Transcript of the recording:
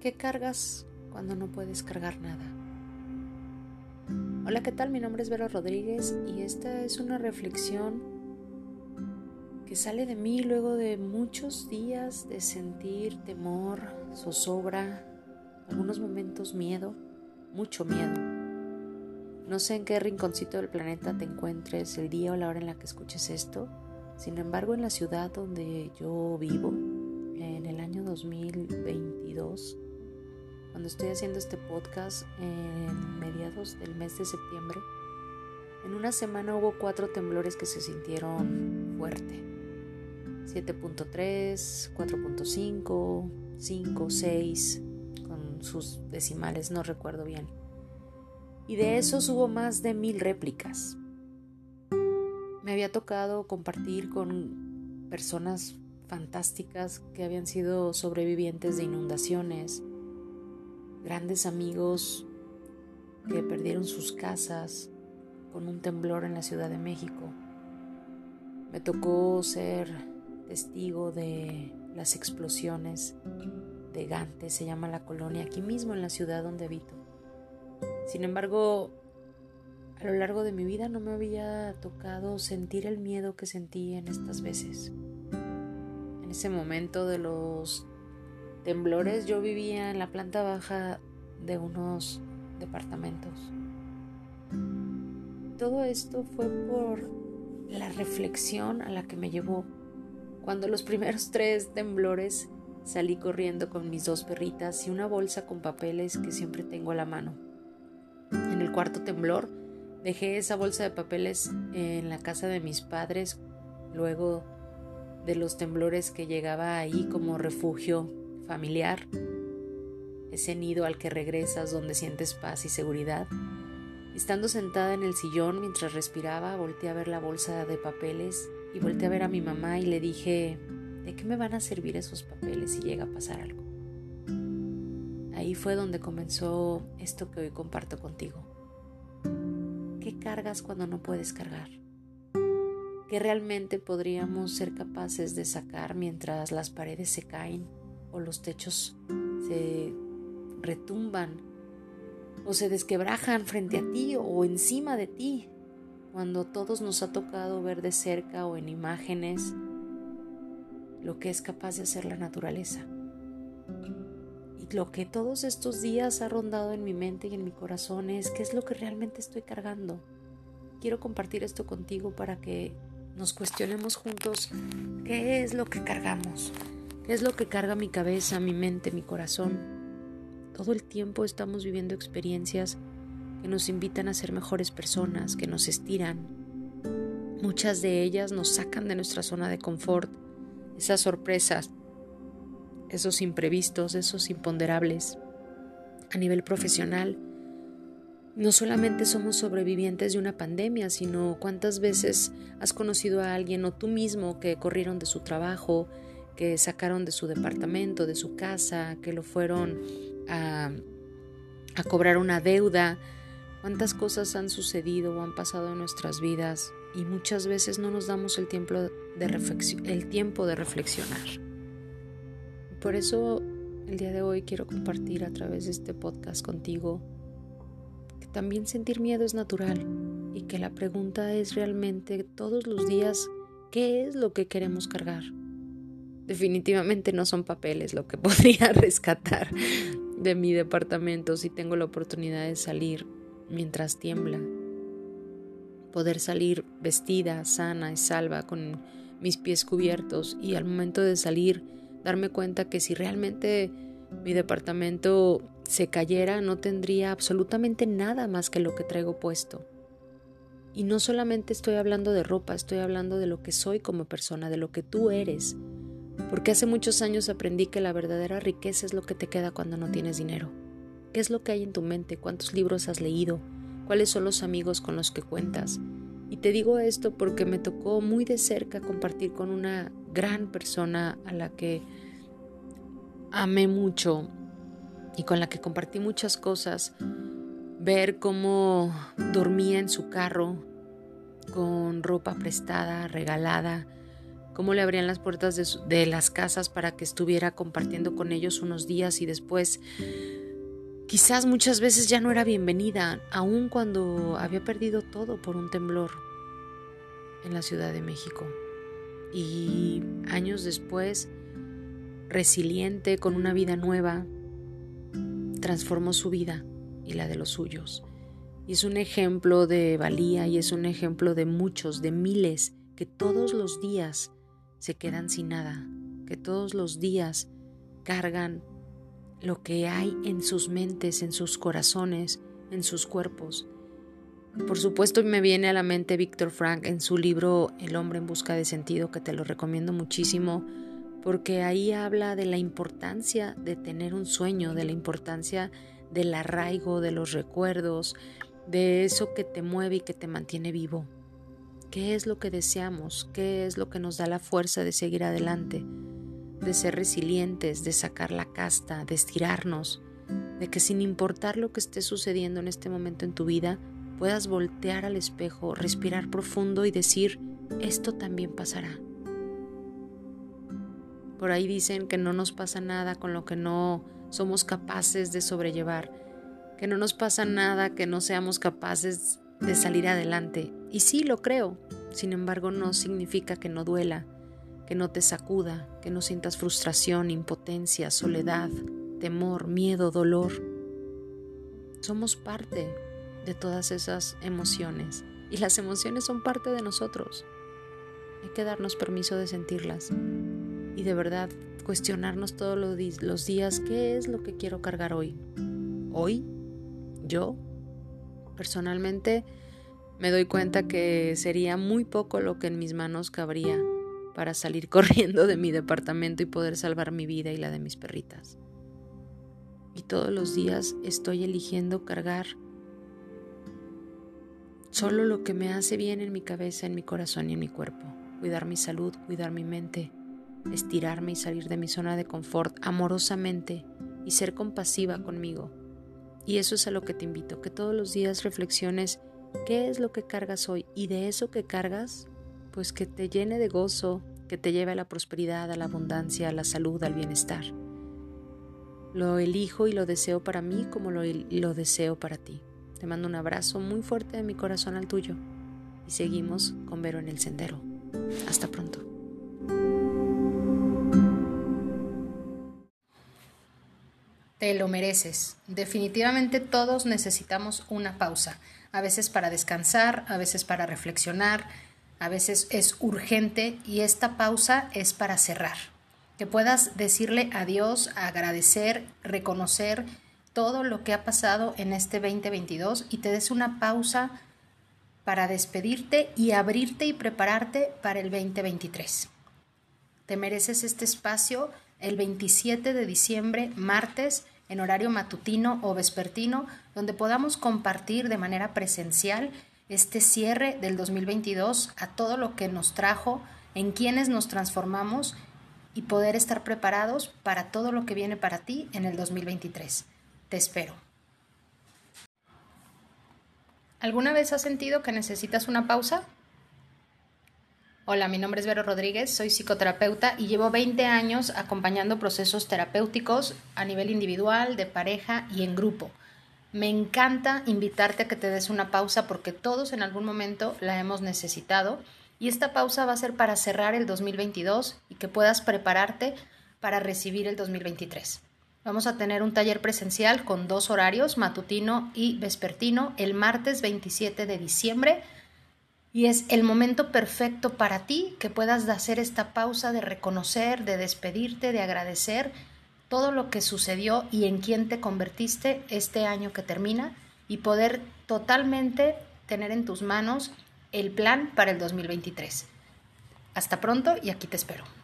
¿Qué cargas cuando no puedes cargar nada? Hola, ¿qué tal? Mi nombre es Vera Rodríguez y esta es una reflexión que sale de mí luego de muchos días de sentir temor, zozobra, algunos momentos miedo, mucho miedo. No sé en qué rinconcito del planeta te encuentres el día o la hora en la que escuches esto, sin embargo en la ciudad donde yo vivo, en el año 2022, cuando estoy haciendo este podcast en mediados del mes de septiembre, en una semana hubo cuatro temblores que se sintieron fuerte. 7.3, 4.5, 5, 6, con sus decimales, no recuerdo bien. Y de esos hubo más de mil réplicas. Me había tocado compartir con personas fantásticas que habían sido sobrevivientes de inundaciones, grandes amigos que perdieron sus casas con un temblor en la Ciudad de México. Me tocó ser testigo de las explosiones de Gante, se llama la colonia, aquí mismo en la ciudad donde habito. Sin embargo, a lo largo de mi vida no me había tocado sentir el miedo que sentí en estas veces. En ese momento de los temblores yo vivía en la planta baja de unos departamentos. Todo esto fue por la reflexión a la que me llevó cuando los primeros tres temblores salí corriendo con mis dos perritas y una bolsa con papeles que siempre tengo a la mano. En el cuarto temblor dejé esa bolsa de papeles en la casa de mis padres luego de los temblores que llegaba ahí como refugio familiar, ese nido al que regresas donde sientes paz y seguridad. Estando sentada en el sillón mientras respiraba, volteé a ver la bolsa de papeles y volteé a ver a mi mamá y le dije, ¿de qué me van a servir esos papeles si llega a pasar algo? Ahí fue donde comenzó esto que hoy comparto contigo. ¿Qué cargas cuando no puedes cargar? ¿Qué realmente podríamos ser capaces de sacar mientras las paredes se caen o los techos se retumban o se desquebrajan frente a ti o encima de ti, cuando todos nos ha tocado ver de cerca o en imágenes lo que es capaz de hacer la naturaleza. Y lo que todos estos días ha rondado en mi mente y en mi corazón es qué es lo que realmente estoy cargando. Quiero compartir esto contigo para que nos cuestionemos juntos qué es lo que cargamos, es lo que carga mi cabeza, mi mente, mi corazón. Todo el tiempo estamos viviendo experiencias que nos invitan a ser mejores personas, que nos estiran. Muchas de ellas nos sacan de nuestra zona de confort, esas sorpresas, esos imprevistos, esos imponderables. A nivel profesional, no solamente somos sobrevivientes de una pandemia, sino cuántas veces has conocido a alguien o tú mismo que corrieron de su trabajo, que sacaron de su departamento, de su casa, que lo fueron a, cobrar una deuda. Cuántas cosas han sucedido o han pasado en nuestras vidas y muchas veces no nos damos el tiempo de, el tiempo de reflexionar. Por eso el día de hoy quiero compartir a través de este podcast contigo que también sentir miedo es natural y que la pregunta es realmente todos los días qué es lo que queremos cargar definitivamente no son papeles lo que podría rescatar de mi departamento si tengo la oportunidad de salir mientras tiembla. Poder salir vestida, sana y salva, con mis pies cubiertos y al momento de salir darme cuenta que si realmente mi departamento se cayera no tendría absolutamente nada más que lo que traigo puesto. Y no solamente estoy hablando de ropa, estoy hablando de lo que soy como persona, de lo que tú eres, porque hace muchos años aprendí que la verdadera riqueza es lo que te queda cuando no tienes dinero. ¿Qué es lo que hay en tu mente? ¿Cuántos libros has leído? ¿Cuáles son los amigos con los que cuentas? Y te digo esto porque me tocó muy de cerca compartir con una gran persona a la que amé mucho y con la que compartí muchas cosas, ver cómo dormía en su carro con ropa prestada, regalada, cómo le abrían las puertas de, de, las casas para que estuviera compartiendo con ellos unos días y después quizás muchas veces ya no era bienvenida, aun cuando había perdido todo por un temblor en la Ciudad de México. Y años después, resiliente, con una vida nueva, transformó su vida y la de los suyos. Y es un ejemplo de valía y es un ejemplo de muchos, de miles, que todos los días se quedan sin nada, que todos los días cargan lo que hay en sus mentes, en sus corazones, en sus cuerpos. Por supuesto me viene a la mente Víctor Frank en su libro El hombre en busca de sentido, que te lo recomiendo muchísimo, porque ahí habla de la importancia de tener un sueño, de la importancia del arraigo, de los recuerdos, de eso que te mueve y que te mantiene vivo. ¿Qué es lo que deseamos? ¿Qué es lo que nos da la fuerza de seguir adelante? De ser resilientes, de sacar la casta, de estirarnos, de que sin importar lo que esté sucediendo en este momento en tu vida, puedas voltear al espejo, respirar profundo y decir, esto también pasará. Por ahí dicen que no nos pasa nada con lo que no somos capaces de sobrellevar, que no nos pasa nada que no seamos capaces de salir adelante. Y sí, lo creo. Sin embargo, no significa que no duela, que no te sacuda, que no sientas frustración, impotencia, soledad, temor, miedo, dolor. Somos parte de todas esas emociones y las emociones son parte de nosotros. Hay que darnos permiso de sentirlas y de verdad cuestionarnos todos los días qué es lo que quiero cargar hoy. Hoy, yo, personalmente, me doy cuenta que sería muy poco lo que en mis manos cabría para salir corriendo de mi departamento y poder salvar mi vida y la de mis perritas. Y todos los días estoy eligiendo cargar solo lo que me hace bien en mi cabeza, en mi corazón y en mi cuerpo. Cuidar mi salud, cuidar mi mente, estirarme y salir de mi zona de confort amorosamente y ser compasiva conmigo. Y eso es a lo que te invito, que todos los días reflexiones qué es lo que cargas hoy y de eso que cargas, pues que te llene de gozo, que te lleve a la prosperidad, a la abundancia, a la salud, al bienestar. Lo elijo y lo deseo para mí como lo, deseo para ti. Te mando un abrazo muy fuerte de mi corazón al tuyo y seguimos con Vero en el sendero. Hasta pronto. Te lo mereces. Definitivamente todos necesitamos una pausa, a veces para descansar, a veces para reflexionar, a veces es urgente y esta pausa es para cerrar. Que puedas decirle adiós, agradecer, reconocer todo lo que ha pasado en este 2022 y te des una pausa para despedirte y abrirte y prepararte para el 2023. Te mereces este espacio el 27 de diciembre, martes, en horario matutino o vespertino, donde podamos compartir de manera presencial este cierre del 2022 a todo lo que nos trajo, en quienes nos transformamos y poder estar preparados para todo lo que viene para ti en el 2023. Te espero. ¿Alguna vez has sentido que necesitas una pausa? Hola, mi nombre es Vero Rodríguez, soy psicoterapeuta y llevo 20 años acompañando procesos terapéuticos a nivel individual, de pareja y en grupo. Me encanta invitarte a que te des una pausa porque todos en algún momento la hemos necesitado y esta pausa va a ser para cerrar el 2022 y que puedas prepararte para recibir el 2023. Vamos a tener un taller presencial con dos horarios, matutino y vespertino, el martes 27 de diciembre. Y es el momento perfecto para ti que puedas hacer esta pausa de reconocer, de despedirte, de agradecer todo lo que sucedió y en quién te convertiste este año que termina y poder totalmente tener en tus manos el plan para el 2023. Hasta pronto y aquí te espero.